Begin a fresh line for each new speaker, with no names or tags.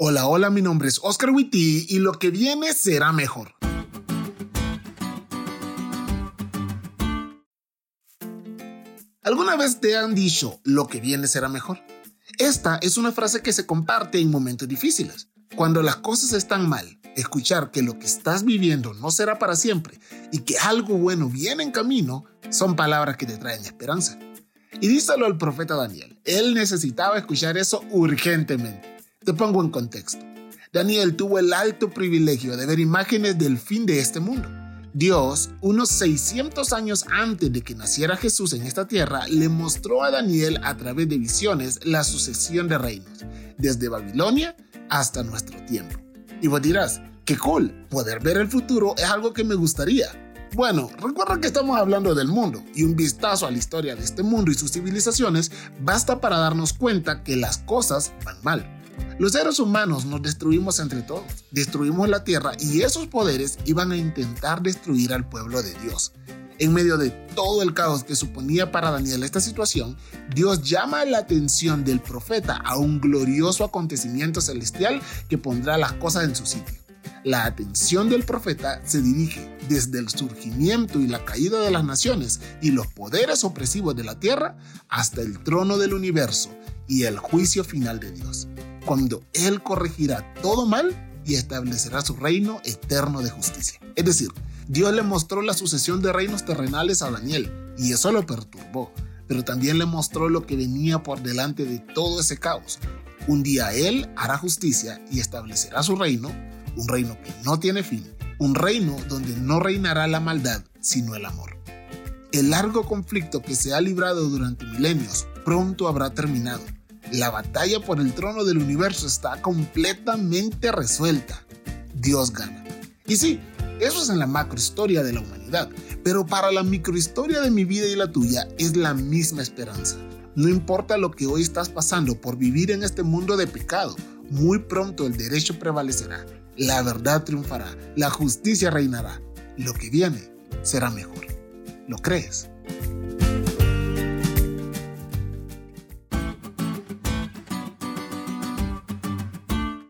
Hola, hola, mi nombre es Oscar Witty y lo que viene será mejor. ¿Alguna vez te han dicho lo que viene será mejor? Esta es una frase que se comparte en momentos difíciles. Cuando las cosas están mal, escuchar que lo que estás viviendo no será para siempre y que algo bueno viene en camino son palabras que te traen esperanza. Y díselo al profeta Daniel. Él necesitaba escuchar eso urgentemente. Te pongo en contexto. Daniel tuvo el alto privilegio de ver imágenes del fin de este mundo. Dios, unos 600 años antes de que naciera Jesús en esta tierra, le mostró a Daniel a través de visiones la sucesión de reinos, desde Babilonia hasta nuestro tiempo. Y vos dirás, qué cool, poder ver el futuro es algo que me gustaría. Bueno, recuerda que estamos hablando del mundo y un vistazo a la historia de este mundo y sus civilizaciones basta para darnos cuenta que las cosas van mal. Los seres humanos nos destruimos entre todos, destruimos la tierra y esos poderes iban a intentar destruir al pueblo de Dios. En medio de todo el caos que suponía para Daniel esta situación, Dios llama la atención del profeta a un glorioso acontecimiento celestial que pondrá las cosas en su sitio. La atención del profeta se dirige desde el surgimiento y la caída de las naciones y los poderes opresivos de la tierra hasta el trono del universo y el juicio final de Dios cuando Él corregirá todo mal y establecerá su reino eterno de justicia. Es decir, Dios le mostró la sucesión de reinos terrenales a Daniel y eso lo perturbó, pero también le mostró lo que venía por delante de todo ese caos. Un día Él hará justicia y establecerá su reino, un reino que no tiene fin, un reino donde no reinará la maldad, sino el amor. El largo conflicto que se ha librado durante milenios pronto habrá terminado la batalla por el trono del universo está completamente resuelta. Dios gana. Y sí, eso es en la macrohistoria de la humanidad, pero para la microhistoria de mi vida y la tuya es la misma esperanza. No importa lo que hoy estás pasando por vivir en este mundo de pecado, muy pronto el derecho prevalecerá, la verdad triunfará, la justicia reinará. Lo que viene será mejor. ¿Lo crees?